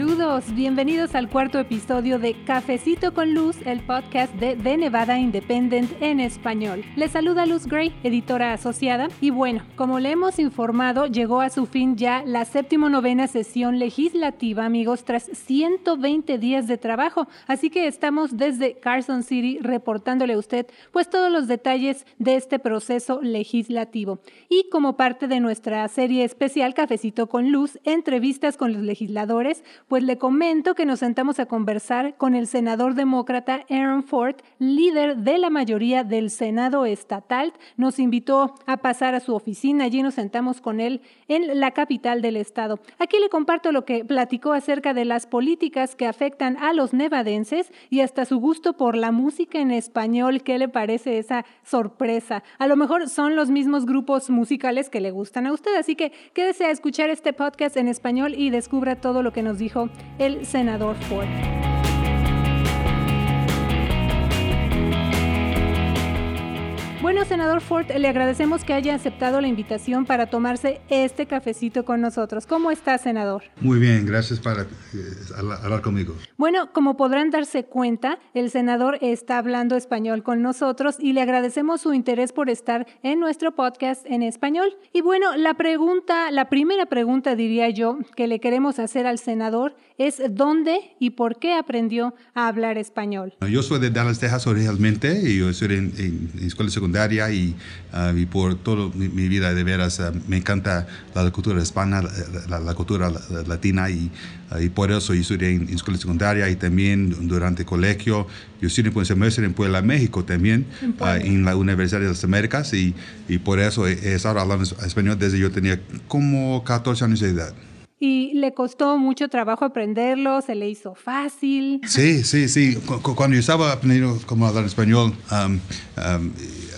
Saludos, bienvenidos al cuarto episodio de Cafecito con Luz, el podcast de The Nevada Independent en español. Les saluda Luz Gray, editora asociada, y bueno, como le hemos informado, llegó a su fin ya la séptimo novena sesión legislativa, amigos, tras 120 días de trabajo, así que estamos desde Carson City reportándole a usted pues todos los detalles de este proceso legislativo. Y como parte de nuestra serie especial Cafecito con Luz, entrevistas con los legisladores, pues le comento que nos sentamos a conversar con el senador demócrata Aaron Ford, líder de la mayoría del Senado estatal. Nos invitó a pasar a su oficina, allí nos sentamos con él en la capital del estado. Aquí le comparto lo que platicó acerca de las políticas que afectan a los nevadenses y hasta su gusto por la música en español. ¿Qué le parece esa sorpresa? A lo mejor son los mismos grupos musicales que le gustan a usted, así que quédese a escuchar este podcast en español y descubra todo lo que nos dijo el senador Ford. Bueno, senador Ford, le agradecemos que haya aceptado la invitación para tomarse este cafecito con nosotros. ¿Cómo está, senador? Muy bien, gracias por eh, hablar conmigo. Bueno, como podrán darse cuenta, el senador está hablando español con nosotros y le agradecemos su interés por estar en nuestro podcast en español. Y bueno, la pregunta, la primera pregunta diría yo que le queremos hacer al senador es dónde y por qué aprendió a hablar español. Yo soy de Dallas, Texas originalmente y yo estoy en, en, escuela secundaria y, uh, y por toda mi, mi, vida de veras uh, me encanta la cultura hispana, la, la cultura latina y, uh, y, por eso yo estudié en, en, escuela secundaria y también durante el colegio. Yo estudié un semestre en Puebla, México también, en, en, la Universidad de las Américas y, y por eso he estado hablando español desde yo tenía como 14 años de edad. ¿Y le costó mucho trabajo aprenderlo? ¿Se le hizo fácil? Sí, sí, sí. Cuando yo estaba aprendiendo cómo hablar español, um, um,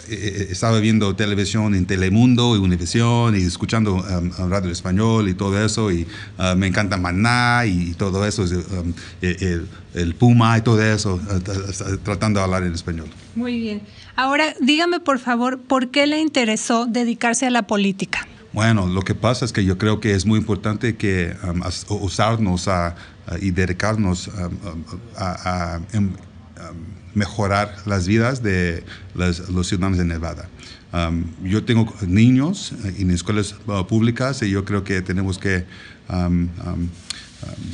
estaba viendo televisión en Telemundo y Univision y escuchando um, radio español y todo eso. Y uh, me encanta Maná y todo eso, um, el, el, Puma y todo eso, uh, tratando de hablar en español. Muy bien. Ahora, dígame por favor, ¿por qué le interesó dedicarse a la política? Bueno, lo que pasa es que yo creo que es muy importante que um, usarnos a, y dedicarnos um, a, a um, mejorar las vidas de las, los ciudadanos de Nevada. yo tengo niños en escuelas uh, públicas y yo creo que tenemos que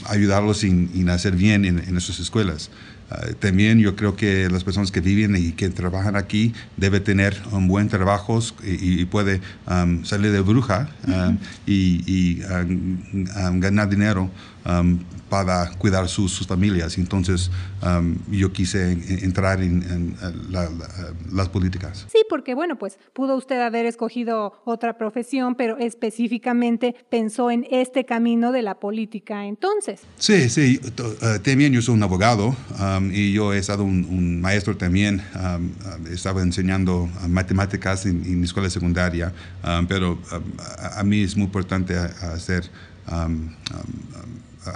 ayudarlos y, hacer bien en, en nuestras escuelas. Uh, también yo creo que las personas que viven y que trabajan aquí deben tener un buen trabajo y, y puede um, salir de bruja uh, y, y um, ganar dinero um, para cuidar sus, sus familias. Entonces, um, yo quise entrar en, en la, la, las políticas. Sí, porque bueno, pues pudo usted haber escogido otra profesión, pero específicamente pensó en este camino de la política entonces. Sí, sí. Uh, también yo soy un abogado um, y yo he estado un, un maestro también. Um, estaba enseñando matemáticas en, en escuela secundaria, pero a, a, mí es muy importante hacer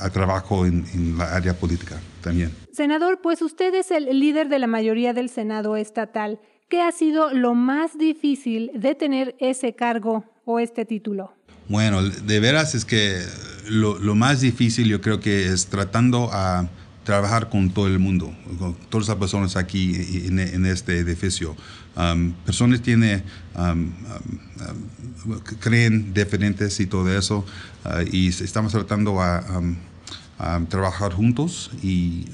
a trabajo en, en, la área política también. Senador, pues usted es el líder de la mayoría del Senado estatal. ¿Qué ha sido lo más difícil de tener ese cargo o este título? Bueno, de veras es que lo, lo más difícil yo creo que es tratando a trabajar con todo el mundo, con todas las personas aquí en, este edificio. Um, personas tienen, um, um, creen diferentes y todo eso, uh, y estamos tratando a, trabajar juntos y,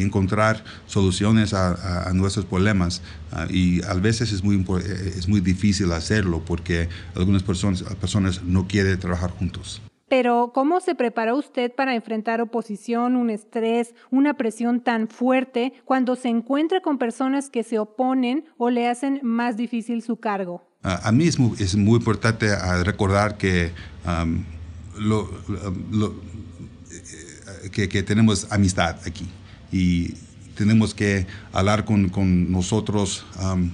encontrar soluciones a, a nuestros problemas. Uh, y a veces es muy, es muy difícil hacerlo porque algunas personas, personas no quieren trabajar juntos. Pero ¿cómo se preparó usted para enfrentar oposición, un estrés, una presión tan fuerte cuando se encuentra con personas que se oponen o le hacen más difícil su cargo? Uh, a mí es muy, importante uh, recordar que, lo, lo, que, que, tenemos amistad aquí tenemos que hablar con, con nosotros um,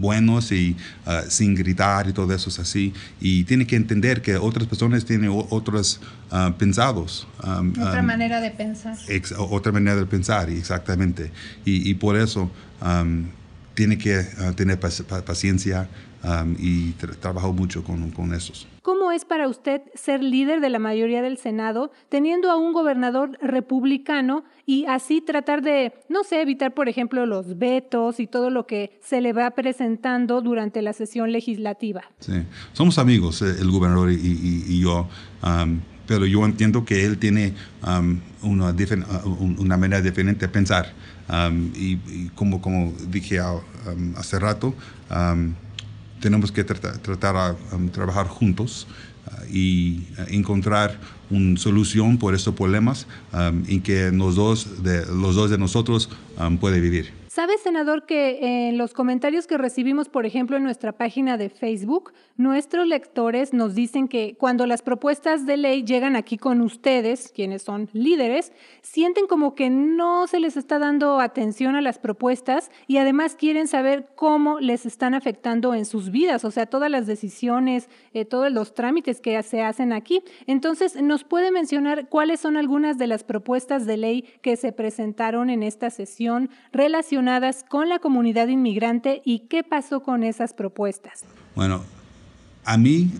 buenos y uh, sin gritar y todo eso es así. Y tiene que entender que otras personas tienen otros uh, pensados. Um, otra um, manera de pensar. Ex, otra manera de pensar, exactamente. Y, y por eso um, tiene que uh, tener paciencia y tra trabajo mucho con, con esos. ¿Cómo ¿cómo es para usted ser líder de la mayoría del Senado teniendo a un gobernador republicano y así tratar de, no sé, evitar, por ejemplo, los vetos y todo lo que se le va presentando durante la sesión legislativa? Sí, somos amigos, eh, el gobernador y, yo. pero yo entiendo que él tiene una, una, manera diferente de pensar. y, como, como dije hace rato, tenemos que tratar, de trabajar juntos uh, y uh, encontrar una solución por estos problemas en que los dos de, los dos de nosotros puede vivir. ¿Sabe, senador, que en los comentarios que recibimos, por ejemplo, en nuestra página de Facebook, nuestros lectores nos dicen que cuando las propuestas de ley llegan aquí con ustedes, quienes son líderes, sienten como que no se les está dando atención a las propuestas y además quieren saber cómo les están afectando en sus vidas, o sea, todas las decisiones, eh, todos los trámites que se hacen aquí. Entonces, ¿nos puede mencionar cuáles son algunas de las propuestas de ley que se presentaron en esta sesión relacionadas con la comunidad inmigrante y qué pasó con esas propuestas? Bueno, a mí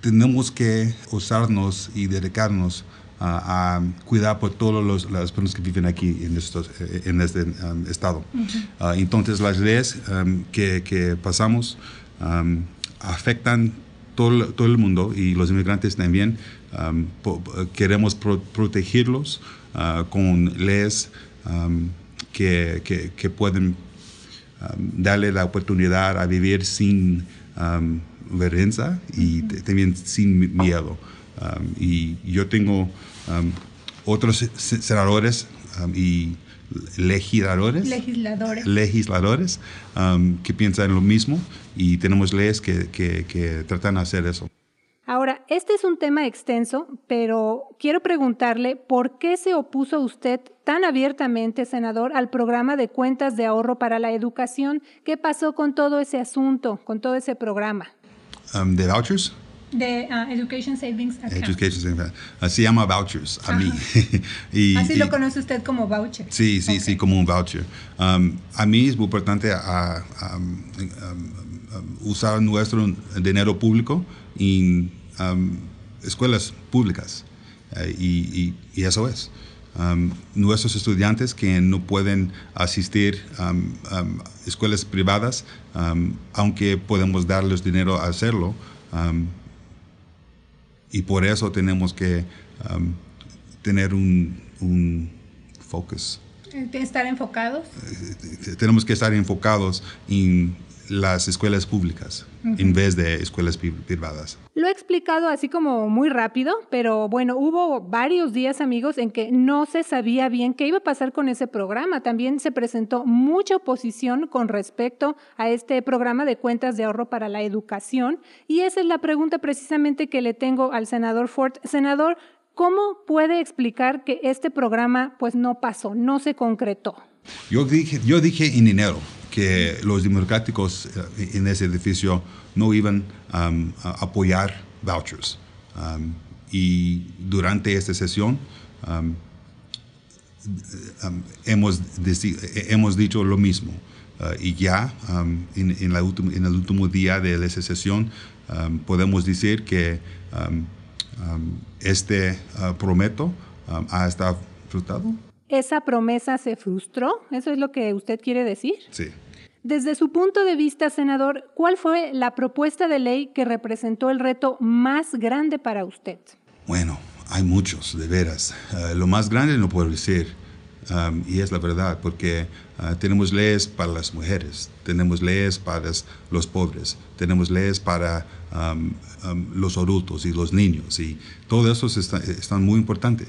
tenemos que usarnos y dedicarnos a, cuidar por todas las personas que viven aquí en, estos, eh, en este um, estado. Ah, entonces las leyes um, que, que, pasamos um, afectan todo, todo, el mundo y los inmigrantes también. queremos protegerlos uh, con leyes que, que, pueden um, darle la oportunidad a vivir sin um, vergüenza y también sin miedo. Um, y yo tengo otros senadores y legisladores, legisladores, legisladores que piensan lo mismo y tenemos leyes que, que, que tratan de hacer eso. Ahora, este es un tema extenso, pero quiero preguntarle por qué se opuso usted tan abiertamente, senador, al programa de cuentas de ahorro para la educación. ¿Qué pasó con todo ese asunto, con todo ese programa? Um, ¿De vouchers? De uh, Education Savings Account. Education Savings Así llama vouchers a mí. Así lo conoce usted como voucher. Sí, sí, sí, como un voucher. Um, a mí es muy importante um, usar nuestro dinero público en escuelas públicas. Eh, y, eso es. nuestros estudiantes que no pueden asistir a escuelas privadas, aunque podemos darles dinero a hacerlo, y por eso tenemos que tener un, un focus. ¿Estar enfocados? Eh, tenemos que estar enfocados en las escuelas públicas en vez de escuelas privadas. Lo he explicado así como muy rápido, pero bueno, hubo varios días, amigos, en que no se sabía bien qué iba a pasar con ese programa. También se presentó mucha oposición con respecto a este programa de cuentas de ahorro para la educación. Y esa es la pregunta precisamente que le tengo al senador Ford. Senador, ¿cómo puede explicar que este programa pues no pasó, no se concretó? Yo dije, yo dije en enero que los democráticos eh, en ese edificio no iban um, a apoyar vouchers. Um, y durante esta sesión um, hemos, hemos dicho lo mismo. Uh, y ya en, el último día de esa sesión podemos decir que este uh, prometo ha estado frustrado. ¿Esa promesa se frustró? ¿Eso es lo que usted quiere decir? Sí. Desde su punto de vista, senador, ¿cuál fue la propuesta de ley que representó el reto más grande para usted? Bueno, hay muchos, de veras. Eh, lo más grande no puedo decir, um, y es la verdad, porque uh, tenemos leyes para las mujeres, tenemos leyes para los pobres, tenemos leyes para um, um, los adultos y los niños, y todo eso está, está muy importante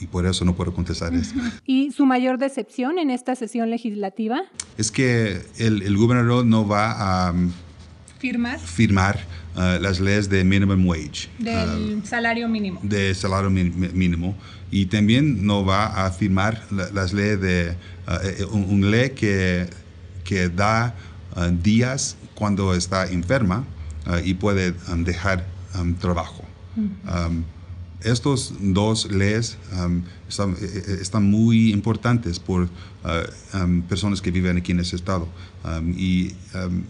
y por eso no puedo contestar eso. ¿Y su mayor decepción en esta sesión legislativa? Es que el, el gobernador no va a um, firmar, firmar uh, las leyes de minimum wage. Del uh, salario mínimo. De salario mínimo. Y también no va a firmar las leyes de, uh, un, ley que, que da días cuando está enferma y puede um, dejar um, trabajo. Estos dos leyes um, están, eh, eh, están, muy importantes por uh, um, personas que viven aquí en ese estado. Um, y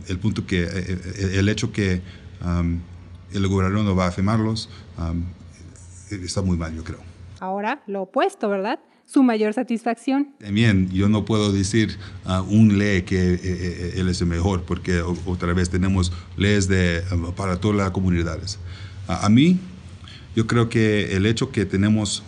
el punto que, eh, el hecho que el gobernador no va a firmarlos. está muy mal, yo creo. Ahora, lo opuesto, ¿verdad? Su mayor satisfacción. También yo no puedo decir a un ley que eh, él es el mejor, porque otra vez tenemos leyes de, para todas las comunidades. a mí, yo creo que el hecho que tenemos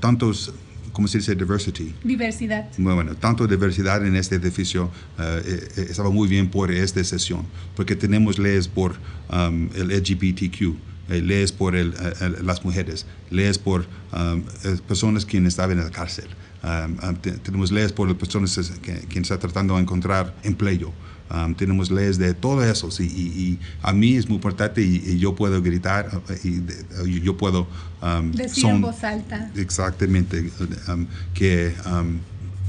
tantos ¿cómo se dice? Diversity. Diversidad. Bueno, tanto diversidad en este edificio eh, eh, estaba muy bien por esta sesión, porque tenemos leyes por um, el LGBTQ, eh, leyes por las mujeres, leyes por um, personas que estaban en la cárcel, um, tenemos leyes por las personas que, que están tratando de encontrar empleo. Um, tenemos leyes de todo eso y, a mí es muy importante y, yo puedo gritar y, yo puedo um, decir en voz alta. Exactamente um, que,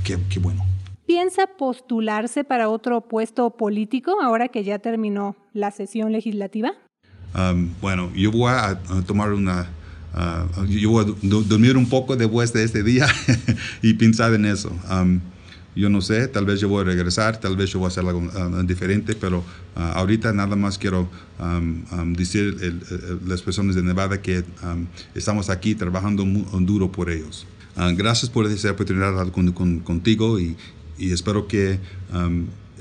que, bueno. Piensa postularse para otro puesto político ahora que ya terminó la sesión legislativa bueno yo voy a, tomar una uh, yo voy a dormir un poco después de este día y pensar en eso yo no sé, tal vez yo voy a regresar, tal vez yo voy a hacer algo ah, diferente, pero ah, ahorita nada más quiero decir a las personas de Nevada que estamos aquí trabajando muy duro por ellos. Ah, gracias por esa oportunidad con, contigo y, y, espero que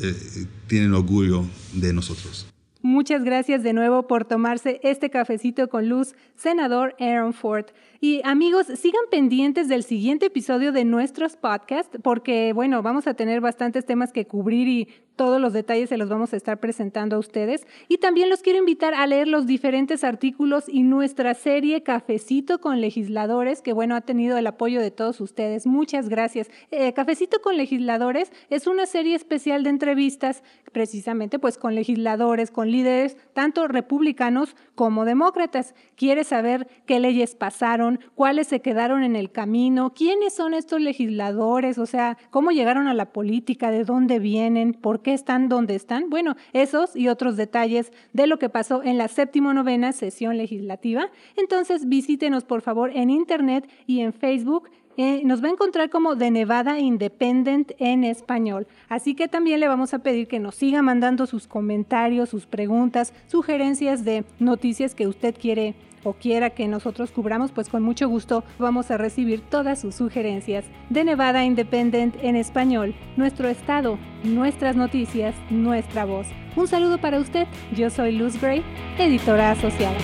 eh, tienen orgullo de nosotros. Muchas gracias de nuevo por tomarse este cafecito con luz, senador Aaron Ford. Y amigos, sigan pendientes del siguiente episodio de nuestros podcasts porque, bueno, vamos a tener bastantes temas que cubrir y todos los detalles se los vamos a estar presentando a ustedes. Y también los quiero invitar a leer los diferentes artículos y nuestra serie Cafecito con Legisladores, que, bueno, ha tenido el apoyo de todos ustedes. Muchas gracias. Eh, Cafecito con Legisladores es una serie especial de entrevistas precisamente pues con legisladores, con líderes, tanto republicanos como demócratas. Quiere saber qué leyes pasaron cuáles se quedaron en el camino, quiénes son estos legisladores, o sea, cómo llegaron a la política, de dónde vienen, por qué están donde están. Bueno, esos y otros detalles de lo que pasó en la séptimo novena sesión legislativa. Entonces visítenos por favor en internet y en Facebook. Eh, nos va a encontrar como de Nevada Independent en español. Así que también le vamos a pedir que nos siga mandando sus comentarios, sus preguntas, sugerencias de noticias que usted quiere o quiera que nosotros cubramos, pues con mucho gusto vamos a recibir todas sus sugerencias. De Nevada Independent en español, nuestro estado, nuestras noticias, nuestra voz. Un saludo para usted, yo soy Luz Gray, editora asociada.